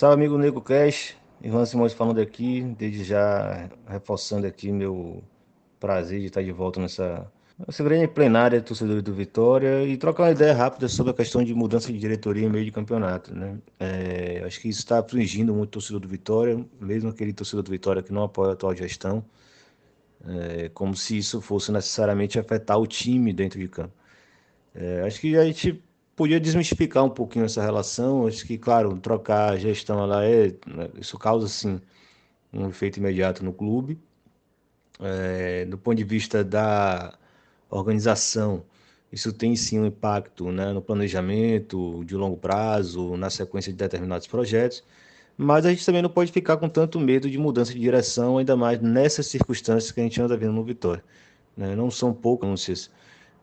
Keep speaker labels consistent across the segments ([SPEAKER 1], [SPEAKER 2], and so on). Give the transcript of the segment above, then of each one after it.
[SPEAKER 1] Salve, amigo Nego Cash. Ivan Simões falando aqui, desde já reforçando aqui meu prazer de estar de volta nessa, nessa grande plenária torcedor do Vitória e trocar uma ideia rápida sobre a questão de mudança de diretoria em meio de campeonato. Né? É, acho que isso está afligindo muito o torcedor do Vitória, mesmo aquele torcedor do Vitória que não apoia a atual gestão, é, como se isso fosse necessariamente afetar o time dentro de campo. É, acho que a gente podia desmistificar um pouquinho essa relação. Acho que, claro, trocar a gestão lá é. Né, isso causa, sim, um efeito imediato no clube. É, do ponto de vista da organização, isso tem sim um impacto né, no planejamento de longo prazo, na sequência de determinados projetos, mas a gente também não pode ficar com tanto medo de mudança de direção, ainda mais nessas circunstâncias que a gente anda vendo no Vitória. Né? Não são poucas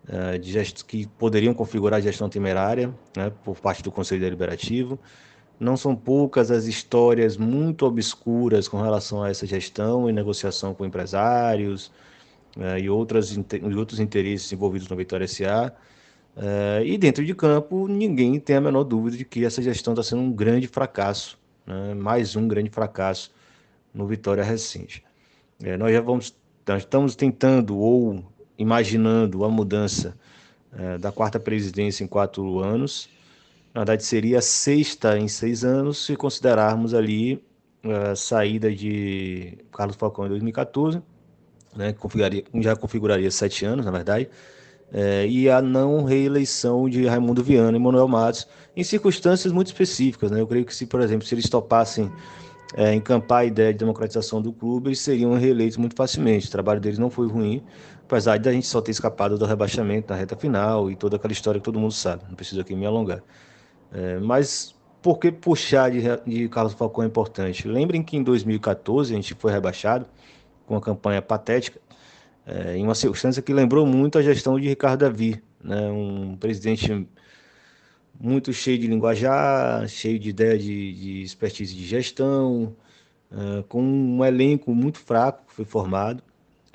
[SPEAKER 1] uh, de gest... que poderiam configurar gestão temerária né, por parte do Conselho Deliberativo. Não são poucas as histórias muito obscuras com relação a essa gestão e negociação com empresários uh, e, outras, e outros interesses envolvidos no Vitória SA. Uh, eh, e dentro de campo, ninguém tem a menor dúvida de que essa gestão está sendo um grande fracasso, né? mais um grande fracasso no Vitória recente. É, nós já vamos, nós estamos tentando ou imaginando a mudança é, da quarta presidência em quatro anos. Na verdade, seria a sexta em seis anos, se considerarmos ali a saída de Carlos Falcão em 2014, né, configuraria, já configuraria sete anos, na verdade, é, e a não reeleição de Raimundo Viana e Manuel Matos, em circunstâncias muito específicas. Né? Eu creio que, se, por exemplo, se eles topassem é, encampar a ideia de democratização do clube, eles seriam reeleitos muito facilmente. O trabalho deles não foi ruim, apesar de a gente só ter escapado do rebaixamento na reta final e toda aquela história que todo mundo sabe. Não preciso aqui me alongar. É, mas por que puxar de, de Carlos Falcão é importante? Lembrem que em 2014 a gente foi rebaixado com uma campanha patética, é, em uma circunstância que lembrou muito a gestão de Ricardo Davi, né, um presidente muito cheio de linguajar, cheio de ideia de, de expertise de gestão, uh, com um elenco muito fraco que foi formado.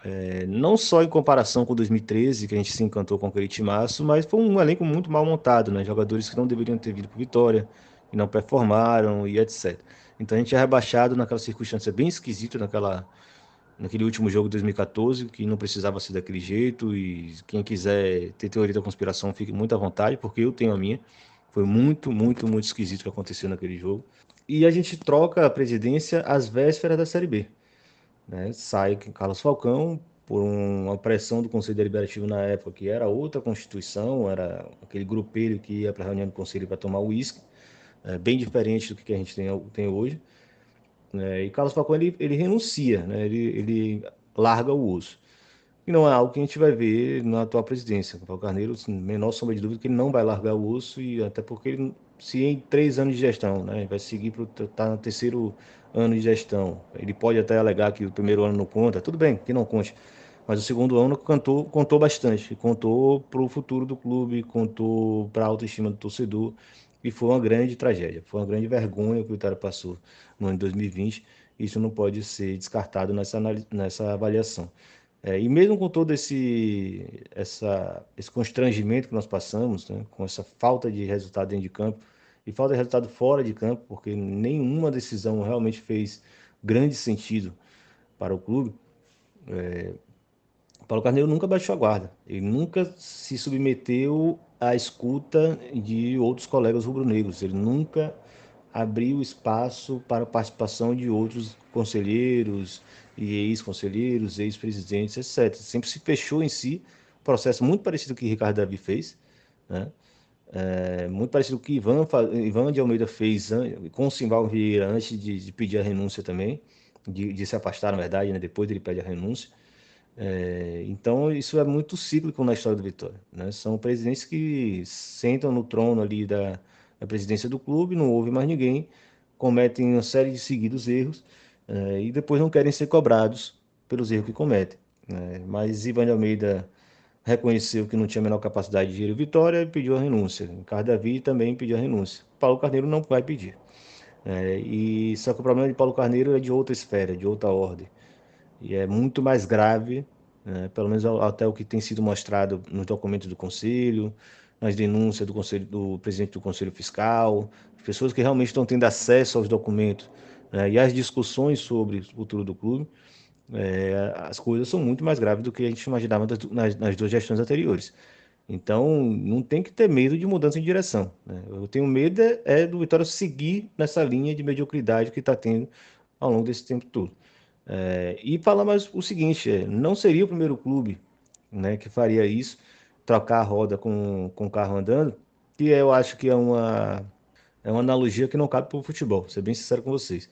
[SPEAKER 1] É, não só em comparação com 2013, que a gente se encantou com aquele timaço, mas foi um elenco muito mal montado, né? Jogadores que não deveriam ter vindo para Vitória, que não performaram e etc. Então a gente é rebaixado naquela circunstância bem esquisita, naquela, naquele último jogo de 2014, que não precisava ser daquele jeito. E quem quiser ter teoria da conspiração, fique muito à vontade, porque eu tenho a minha. Foi muito, muito, muito esquisito o que aconteceu naquele jogo. E a gente troca a presidência às vésperas da Série B. Né? Sai Carlos Falcão por uma pressão do Conselho Deliberativo na época, que era outra constituição, era aquele grupelho que ia para a reunião do Conselho para tomar uísque, é, bem diferente do que a gente tem, tem hoje. Né? E Carlos Falcão ele, ele renuncia, né? ele, ele larga o uso. E não é algo que a gente vai ver na atual presidência. O Carneiro, sem menor sombra de dúvida, que ele não vai largar o osso, e até porque ele, se em três anos de gestão, né, vai seguir para estar tá no terceiro ano de gestão. Ele pode até alegar que o primeiro ano não conta, tudo bem, que não conte. Mas o segundo ano contou, contou bastante, contou para o futuro do clube, contou para a autoestima do torcedor, e foi uma grande tragédia, foi uma grande vergonha que o Vitória passou no ano de 2020. Isso não pode ser descartado nessa, nessa avaliação. É, e mesmo com todo esse, essa, esse constrangimento que nós passamos, né, com essa falta de resultado dentro de campo e falta de resultado fora de campo, porque nenhuma decisão realmente fez grande sentido para o clube, é, Paulo Carneiro nunca baixou a guarda, ele nunca se submeteu à escuta de outros colegas rubro-negros, ele nunca abriu espaço para a participação de outros conselheiros e ex-conselheiros, ex-presidentes, etc. Sempre se fechou em si, processo muito parecido com o que Ricardo Davi fez, né? É, muito parecido com o que Ivan, Ivan de Almeida fez com o Simval Vieira antes de, de, pedir a renúncia também, de, de, se afastar, na verdade, né? depois ele pede a renúncia. É, então, isso é muito cíclico na história do Vitória. Né? São presidentes que sentam no trono ali da, a presidência do clube, não houve mais ninguém, cometem uma série de seguidos erros uh, e depois não querem ser cobrados pelos erros que cometem. Uh, mas Ivan de Almeida reconheceu que não tinha a menor capacidade de gerir Vitória e pediu a renúncia. Ricardo Davi também pediu a renúncia. Paulo Carneiro não vai pedir. É, e só que o problema de Paulo Carneiro é de outra esfera, de outra ordem. E é muito mais grave, né, pelo menos até o que tem sido mostrado nos documentos do Conselho, nas denúncias do, conselho, do presidente do Conselho Fiscal, pessoas que realmente estão tendo acesso aos documentos né, e às discussões sobre o futuro do clube, é, as coisas são muito mais graves do que a gente imaginava nas, nas duas gestões anteriores. Então, não tem que ter medo de mudança de direção. Né? Eu tenho medo é, é do Vitória seguir nessa linha de mediocridade que está tendo ao longo desse tempo todo. É, e falar mais o seguinte: é, não seria o primeiro clube né, que faria isso, trocar a roda com, com o carro andando, que eu acho que é uma, é uma analogia que não cabe para o futebol, ser bem sincero com vocês.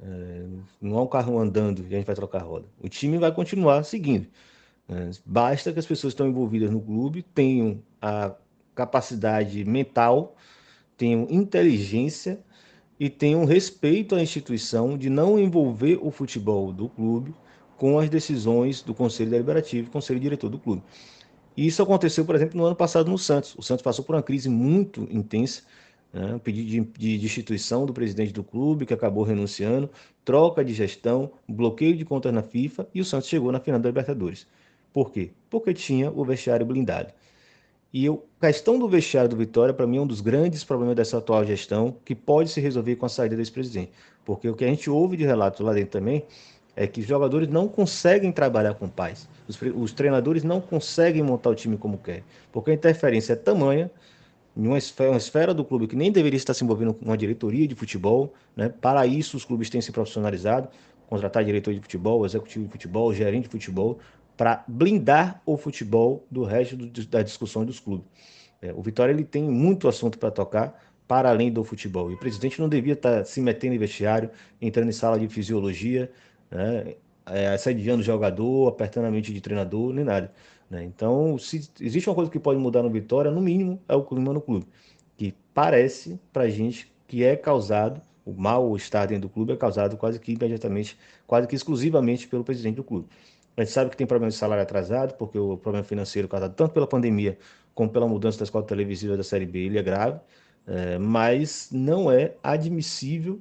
[SPEAKER 1] É, não é um carro andando e a gente vai trocar a roda. O time vai continuar seguindo. É, basta que as pessoas que estão envolvidas no clube tenham a capacidade mental, tenham inteligência e tenham respeito à instituição de não envolver o futebol do clube com as decisões do Conselho Deliberativo e Conselho Diretor do clube. E isso aconteceu, por exemplo, no ano passado no Santos. O Santos passou por uma crise muito intensa, né? um pedido de, de destituição do presidente do clube, que acabou renunciando, troca de gestão, bloqueio de contas na FIFA e o Santos chegou na final da Libertadores. Por quê? Porque tinha o vestiário blindado. E a questão do vestiário do Vitória, para mim, é um dos grandes problemas dessa atual gestão, que pode se resolver com a saída desse presidente. Porque o que a gente ouve de relatos lá dentro também é que os jogadores não conseguem trabalhar com paz. Os, os treinadores não conseguem montar o time como querem. Porque a interferência é tamanha em uma esfera, uma esfera, do clube que nem deveria estar se envolvendo com uma diretoria de futebol. Né? Para isso, os clubes têm se profissionalizado, contratar diretor de futebol, executivo de futebol, gerente de futebol, para blindar o futebol do resto do, das discussões dos clubes. É, o Vitória ele tem muito assunto para tocar para além do futebol. E o presidente não devia estar se metendo em vestiário, entrando em sala de fisiologia, né, é, assediando o jogador, apertando a mente de treinador, nem nada. Né? Então, se existe uma coisa que pode mudar no Vitória, no mínimo, é o clima no clube. Que parece para gente que é causado, o mal-estar dentro do clube é causado quase que imediatamente, quase que exclusivamente pelo presidente do clube. A gente sabe que tem problema de salário atrasado, porque o problema financeiro causado tanto pela pandemia como pela mudança da escola televisiva da Série B, ele é grave, é, mas não é admissível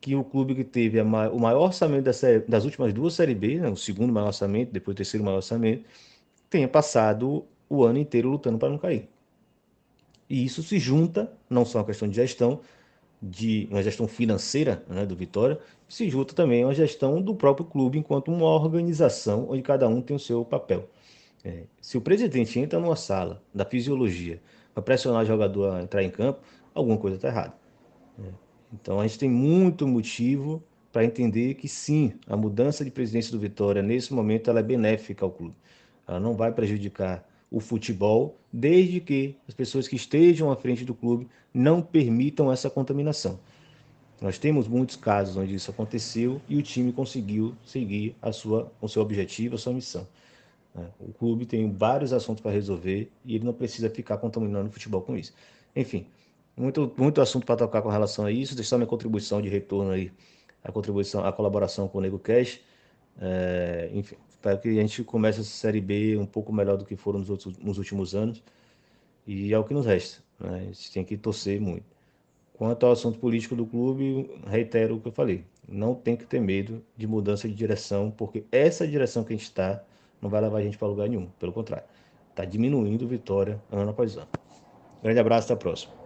[SPEAKER 1] que o clube que teve o maior orçamento da série, das últimas duas Série B, né, o segundo maior orçamento, depois o terceiro maior orçamento, tenha passado o ano inteiro lutando para não cair. E isso se junta, não só a questão de gestão, de uma gestão financeira né, do Vitória, se junta também uma gestão do próprio clube enquanto uma organização onde cada um tem o seu papel. É, se o presidente entra numa sala da fisiologia para pressionar o jogador a entrar em campo, alguma coisa está errada. É, então a gente tem muito motivo para entender que sim, a mudança de presidência do Vitória nesse momento ela é benéfica ao clube. Ela não vai prejudicar o futebol, desde que as pessoas que estejam à frente do clube não permitam essa contaminação. Nós temos muitos casos onde isso aconteceu e o time conseguiu seguir a sua, o seu objetivo, a sua missão. Né? O clube tem vários assuntos para resolver e ele não precisa ficar contaminando o futebol com isso. Enfim, muito, muito assunto para tocar com relação a isso. Deixar minha contribuição de retorno aí, a contribuição, a colaboração com o Nego Cash. É, enfim, espero que a gente comece essa Série B um pouco melhor do que foram nos, outros, nos últimos anos. E é o que nos resta. Né? A gente tem que torcer muito. Quanto ao assunto político do clube, reitero o que eu falei. Não tem que ter medo de mudança de direção, porque essa direção que a gente está não vai levar a gente para lugar nenhum. Pelo contrário, está diminuindo vitória ano após ano. Grande abraço, até a próxima.